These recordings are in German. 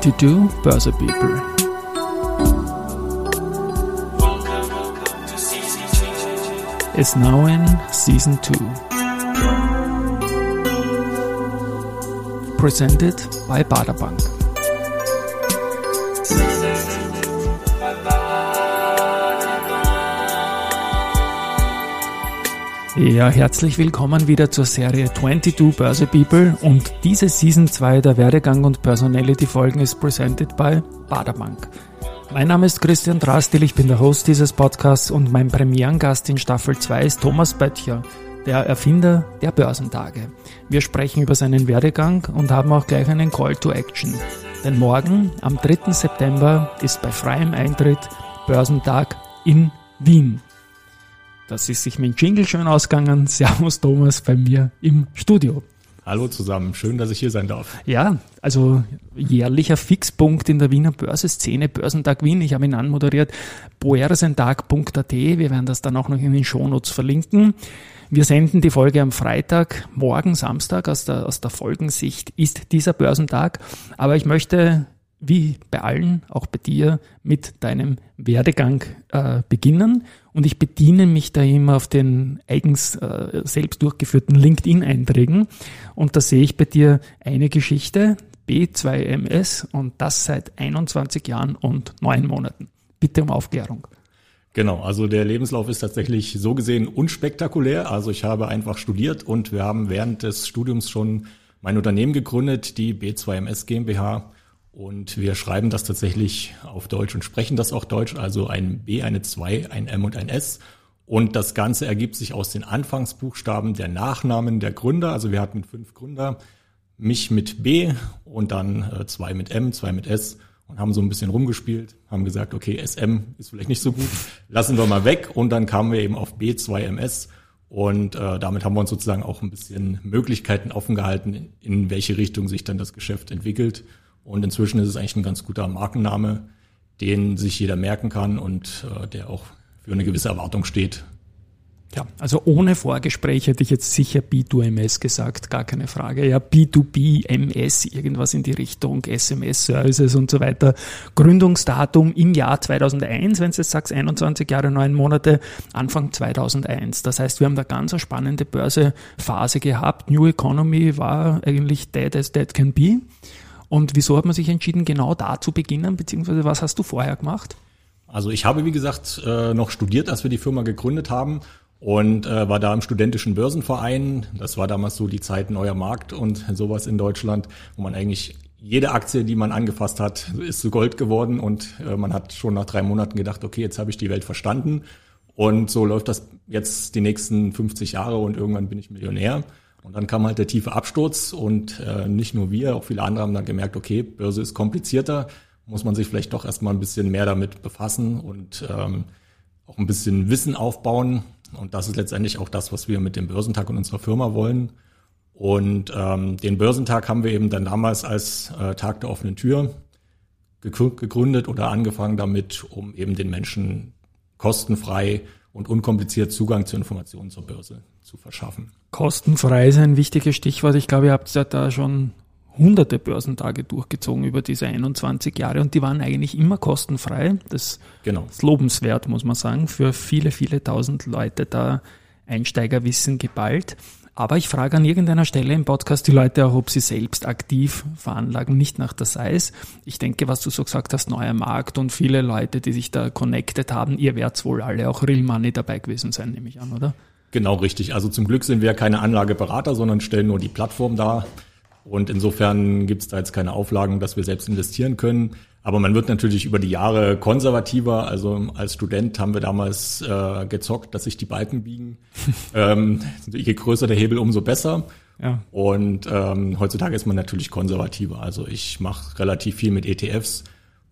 22 Börse People. Is now in season 2. Presented by Baderbank. Ja, herzlich willkommen wieder zur Serie 22 Börse People und diese Season 2 der Werdegang und Personality Folgen ist presented by Baderbank. Mein Name ist Christian Drastil, ich bin der Host dieses Podcasts und mein Premierengast in Staffel 2 ist Thomas Böttcher, der Erfinder der Börsentage. Wir sprechen über seinen Werdegang und haben auch gleich einen Call to Action. Denn morgen, am 3. September, ist bei freiem Eintritt Börsentag in Wien. Das ist sich mit dem Jingle schön ausgegangen. Servus Thomas bei mir im Studio. Hallo zusammen, schön, dass ich hier sein darf. Ja, also jährlicher Fixpunkt in der Wiener Börseszene, Börsentag Wien. Ich habe ihn anmoderiert, boersentag.at. Wir werden das dann auch noch in den Shownotes verlinken. Wir senden die Folge am Freitag, morgen Samstag. Aus der, aus der Folgensicht ist dieser Börsentag. Aber ich möchte wie bei allen, auch bei dir, mit deinem Werdegang äh, beginnen. Und ich bediene mich da immer auf den eigens äh, selbst durchgeführten LinkedIn-Einträgen. Und da sehe ich bei dir eine Geschichte, B2MS, und das seit 21 Jahren und neun Monaten. Bitte um Aufklärung. Genau, also der Lebenslauf ist tatsächlich so gesehen unspektakulär. Also ich habe einfach studiert und wir haben während des Studiums schon mein Unternehmen gegründet, die B2MS GmbH und wir schreiben das tatsächlich auf Deutsch und sprechen das auch Deutsch, also ein B, eine 2, ein M und ein S. Und das Ganze ergibt sich aus den Anfangsbuchstaben der Nachnamen der Gründer. Also wir hatten fünf Gründer, mich mit B und dann äh, zwei mit M, zwei mit S und haben so ein bisschen rumgespielt, haben gesagt, okay, SM ist vielleicht nicht so gut, lassen wir mal weg. Und dann kamen wir eben auf B2MS und äh, damit haben wir uns sozusagen auch ein bisschen Möglichkeiten offen gehalten, in welche Richtung sich dann das Geschäft entwickelt. Und inzwischen ist es eigentlich ein ganz guter Markenname, den sich jeder merken kann und äh, der auch für eine gewisse Erwartung steht. Ja, also ohne Vorgespräch hätte ich jetzt sicher B2MS gesagt, gar keine Frage. Ja, B2B, MS, irgendwas in die Richtung, SMS-Services und so weiter. Gründungsdatum im Jahr 2001, wenn du jetzt sagst, 21 Jahre, 9 Monate, Anfang 2001. Das heißt, wir haben da ganz eine spannende Börsephase gehabt. New Economy war eigentlich dead as dead can be. Und wieso hat man sich entschieden, genau da zu beginnen, beziehungsweise was hast du vorher gemacht? Also ich habe, wie gesagt, äh, noch studiert, als wir die Firma gegründet haben und äh, war da im studentischen Börsenverein. Das war damals so die Zeit neuer Markt und sowas in Deutschland, wo man eigentlich jede Aktie, die man angefasst hat, ist zu Gold geworden und äh, man hat schon nach drei Monaten gedacht, okay, jetzt habe ich die Welt verstanden und so läuft das jetzt die nächsten 50 Jahre und irgendwann bin ich Millionär. Und dann kam halt der tiefe Absturz und äh, nicht nur wir, auch viele andere haben dann gemerkt, okay, Börse ist komplizierter, muss man sich vielleicht doch erstmal ein bisschen mehr damit befassen und ähm, auch ein bisschen Wissen aufbauen. Und das ist letztendlich auch das, was wir mit dem Börsentag und unserer Firma wollen. Und ähm, den Börsentag haben wir eben dann damals als äh, Tag der offenen Tür gegründet oder angefangen damit, um eben den Menschen kostenfrei und unkompliziert Zugang zu Informationen zur Börse zu verschaffen. Kostenfrei ist ein wichtiges Stichwort. Ich glaube, ihr habt ja da schon hunderte Börsentage durchgezogen über diese 21 Jahre und die waren eigentlich immer kostenfrei. Das genau. ist lobenswert, muss man sagen, für viele, viele tausend Leute da Einsteigerwissen geballt. Aber ich frage an irgendeiner Stelle im Podcast die Leute auch, ob sie selbst aktiv veranlagen, nicht nach der Size. Ich denke, was du so gesagt hast, neuer Markt und viele Leute, die sich da connected haben, ihr werdet wohl alle auch Real Money dabei gewesen sein, nehme ich an, oder? Genau, richtig. Also zum Glück sind wir keine Anlageberater, sondern stellen nur die Plattform dar. Und insofern gibt es da jetzt keine Auflagen, dass wir selbst investieren können. Aber man wird natürlich über die Jahre konservativer. Also als Student haben wir damals äh, gezockt, dass sich die Balken biegen. ähm, je größer der Hebel, umso besser. Ja. Und ähm, heutzutage ist man natürlich konservativer. Also ich mache relativ viel mit ETFs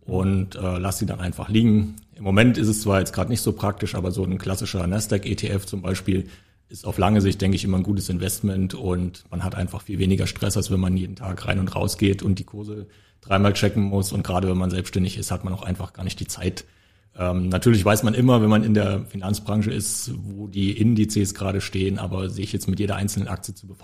und äh, lasse sie dann einfach liegen. Im Moment ist es zwar jetzt gerade nicht so praktisch, aber so ein klassischer Nasdaq-ETF zum Beispiel ist auf lange Sicht, denke ich, immer ein gutes Investment und man hat einfach viel weniger Stress, als wenn man jeden Tag rein und raus geht und die Kurse dreimal checken muss. Und gerade wenn man selbstständig ist, hat man auch einfach gar nicht die Zeit. Ähm, natürlich weiß man immer, wenn man in der Finanzbranche ist, wo die Indizes gerade stehen, aber sich jetzt mit jeder einzelnen Aktie zu befassen,